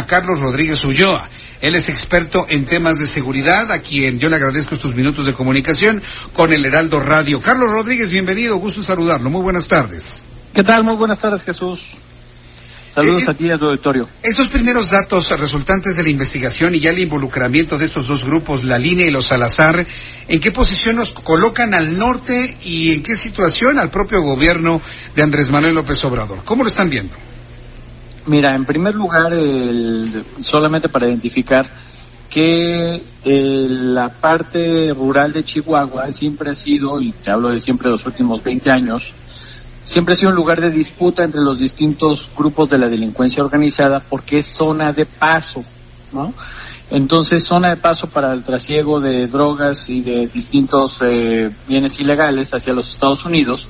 A Carlos Rodríguez Ulloa. Él es experto en temas de seguridad, a quien yo le agradezco estos minutos de comunicación con el Heraldo Radio. Carlos Rodríguez, bienvenido, gusto saludarlo. Muy buenas tardes. ¿Qué tal? Muy buenas tardes, Jesús. Saludos Eh, a ti y a tu auditorio. Estos primeros datos resultantes de la investigación y ya el involucramiento de estos dos grupos, la línea y los Salazar, ¿en qué posición nos colocan al norte y en qué situación al propio gobierno de Andrés Manuel López Obrador? ¿Cómo lo están viendo? Mira, en primer lugar, el- solamente para identificar que eh, la parte rural de Chihuahua siempre ha sido, y te hablo de siempre de los últimos 20 años, siempre ha sido un lugar de disputa entre los distintos grupos de la delincuencia organizada porque es zona de paso, ¿no? Entonces, zona de paso para el trasiego de drogas y de distintos eh, bienes ilegales hacia los Estados Unidos.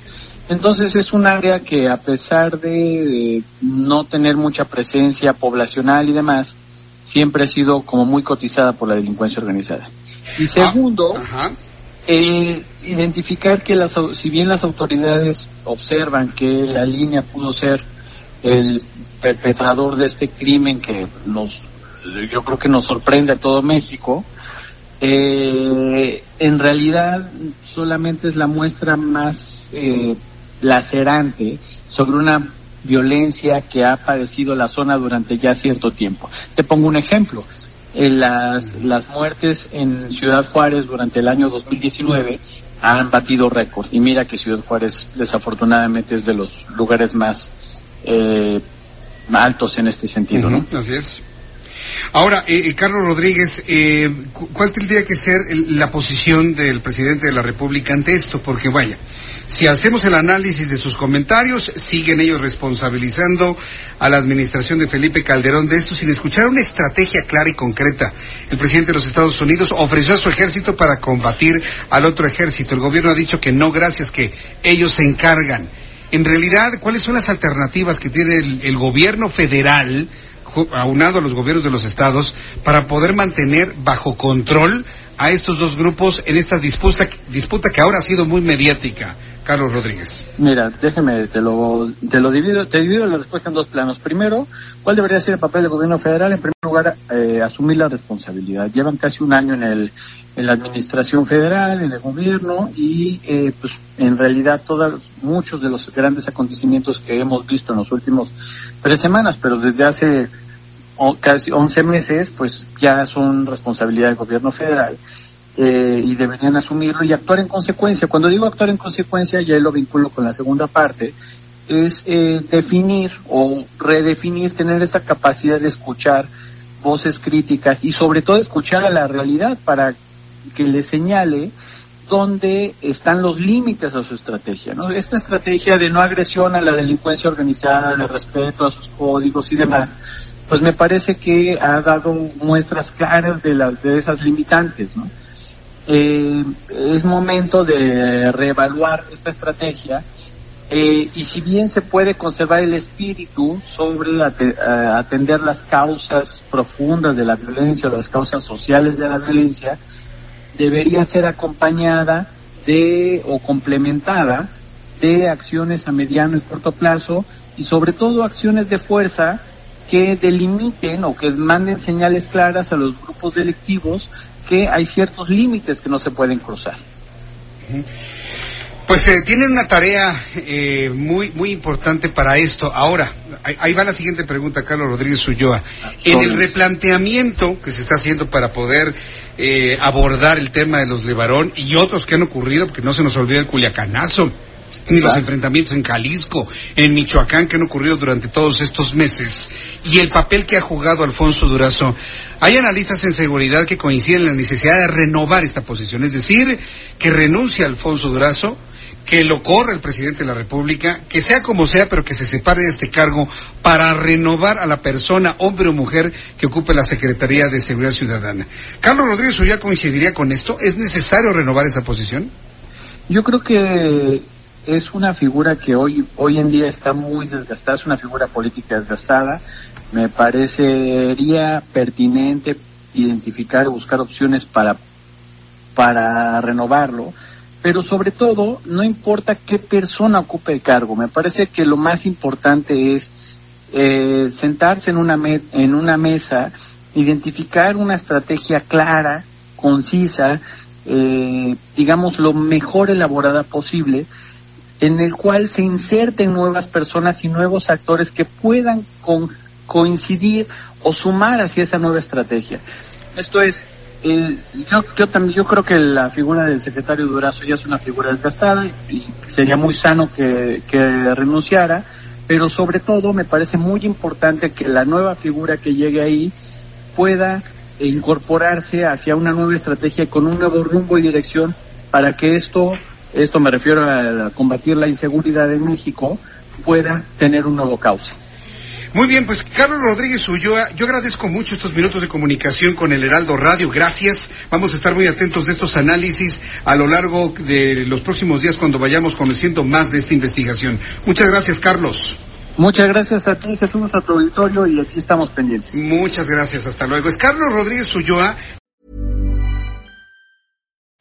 Entonces es un área que a pesar de no tener mucha presencia poblacional y demás, siempre ha sido como muy cotizada por la delincuencia organizada. Y segundo, Ajá. eh, identificar que las, si bien las autoridades observan que la línea pudo ser el perpetrador de este crimen que nos, yo creo que nos sorprende a todo México, eh, en realidad solamente es la muestra más eh, lacerante sobre una violencia que ha padecido la zona durante ya cierto tiempo. Te pongo un ejemplo. Las, las muertes en Ciudad Juárez durante el año 2019 han batido récord. Y mira que Ciudad Juárez desafortunadamente es de los lugares más eh, altos en este sentido, ¿no? Así es. Ahora, eh, eh, Carlos Rodríguez, eh, cu- ¿cuál tendría que ser la posición del presidente de la República ante esto? Porque vaya, si hacemos el análisis de sus comentarios, siguen ellos responsabilizando a la administración de Felipe Calderón de esto sin escuchar una estrategia clara y concreta. El presidente de los Estados Unidos ofreció a su ejército para combatir al otro ejército. El gobierno ha dicho que no, gracias, que ellos se encargan. En realidad, ¿cuáles son las alternativas que tiene el, el gobierno federal, aunado a los gobiernos de los estados, para poder mantener bajo control a estos dos grupos en esta disputa, disputa que ahora ha sido muy mediática? Carlos Rodríguez. Mira, déjeme, te lo, te lo divido, te divido la respuesta en dos planos. Primero, ¿cuál debería ser el papel del gobierno federal? En primer lugar, eh, asumir la responsabilidad. Llevan casi un año en el, en la administración federal, en el gobierno, y eh, pues en realidad todos, muchos de los grandes acontecimientos que hemos visto en los últimos tres semanas, pero desde hace o- casi 11 meses, pues ya son responsabilidad del gobierno federal eh, y deberían asumirlo y actuar en consecuencia. Cuando digo actuar en consecuencia, ya lo vinculo con la segunda parte, es eh, definir o redefinir, tener esta capacidad de escuchar voces críticas y sobre todo escuchar a la realidad para que le señale dónde están los límites a su estrategia. ¿no? Esta estrategia de no agresión a la delincuencia organizada, de respeto a sus códigos y demás, pues me parece que ha dado muestras claras de, las, de esas limitantes. ¿no? Eh, es momento de reevaluar esta estrategia eh, y si bien se puede conservar el espíritu sobre a- atender las causas profundas de la violencia, las causas sociales de la violencia, debería ser acompañada de o complementada de acciones a mediano y corto plazo y sobre todo acciones de fuerza que delimiten o que manden señales claras a los grupos delictivos que hay ciertos límites que no se pueden cruzar. Pues eh, tienen una tarea eh, muy muy importante para esto. Ahora, ahí, va la siguiente pregunta, Carlos Rodríguez Ulloa. En el replanteamiento que se está haciendo para poder eh, abordar el tema de los Levarón y otros que han ocurrido, porque no se nos olvida el Culiacanazo, ni los enfrentamientos en Jalisco, en Michoacán que han ocurrido durante todos estos meses, y el papel que ha jugado Alfonso Durazo. Hay analistas en seguridad que coinciden en la necesidad de renovar esta posición, es decir, que renuncia Alfonso Durazo, que lo corra el presidente de la República, que sea como sea, pero que se separe de este cargo para renovar a la persona, hombre o mujer, que ocupe la Secretaría de Seguridad Ciudadana. Carlos Rodríguez ya coincidiría con esto. ¿Es necesario renovar esa posición? Yo creo que es una figura que hoy hoy en día está muy desgastada, es una figura política desgastada. Me parecería pertinente identificar y buscar opciones para para renovarlo, pero sobre todo no importa qué persona ocupe el cargo. Me parece que lo más importante es eh, sentarse en una en una mesa, identificar una estrategia clara, concisa, eh, digamos lo mejor elaborada posible en el cual se inserten nuevas personas y nuevos actores que puedan coincidir o sumar hacia esa nueva estrategia. Esto es, eh, yo, yo, también, yo creo que la figura del secretario Durazo ya es una figura desgastada y sería muy sano que, que renunciara, pero sobre todo me parece muy importante que la nueva figura que llegue ahí pueda incorporarse hacia una nueva estrategia con un nuevo rumbo y dirección para que esto esto me refiero a combatir la inseguridad en México, pueda tener un nuevo cauce. Muy bien, pues Carlos Rodríguez Ulloa, yo agradezco mucho estos minutos de comunicación con el Heraldo Radio, gracias. Vamos a estar muy atentos de estos análisis a lo largo de los próximos días cuando vayamos conociendo más de esta investigación. Muchas gracias, Carlos. Muchas gracias a ti, Jesús, a tu auditorio y aquí estamos pendientes. Muchas gracias, hasta luego. Es Carlos Rodríguez Ulloa,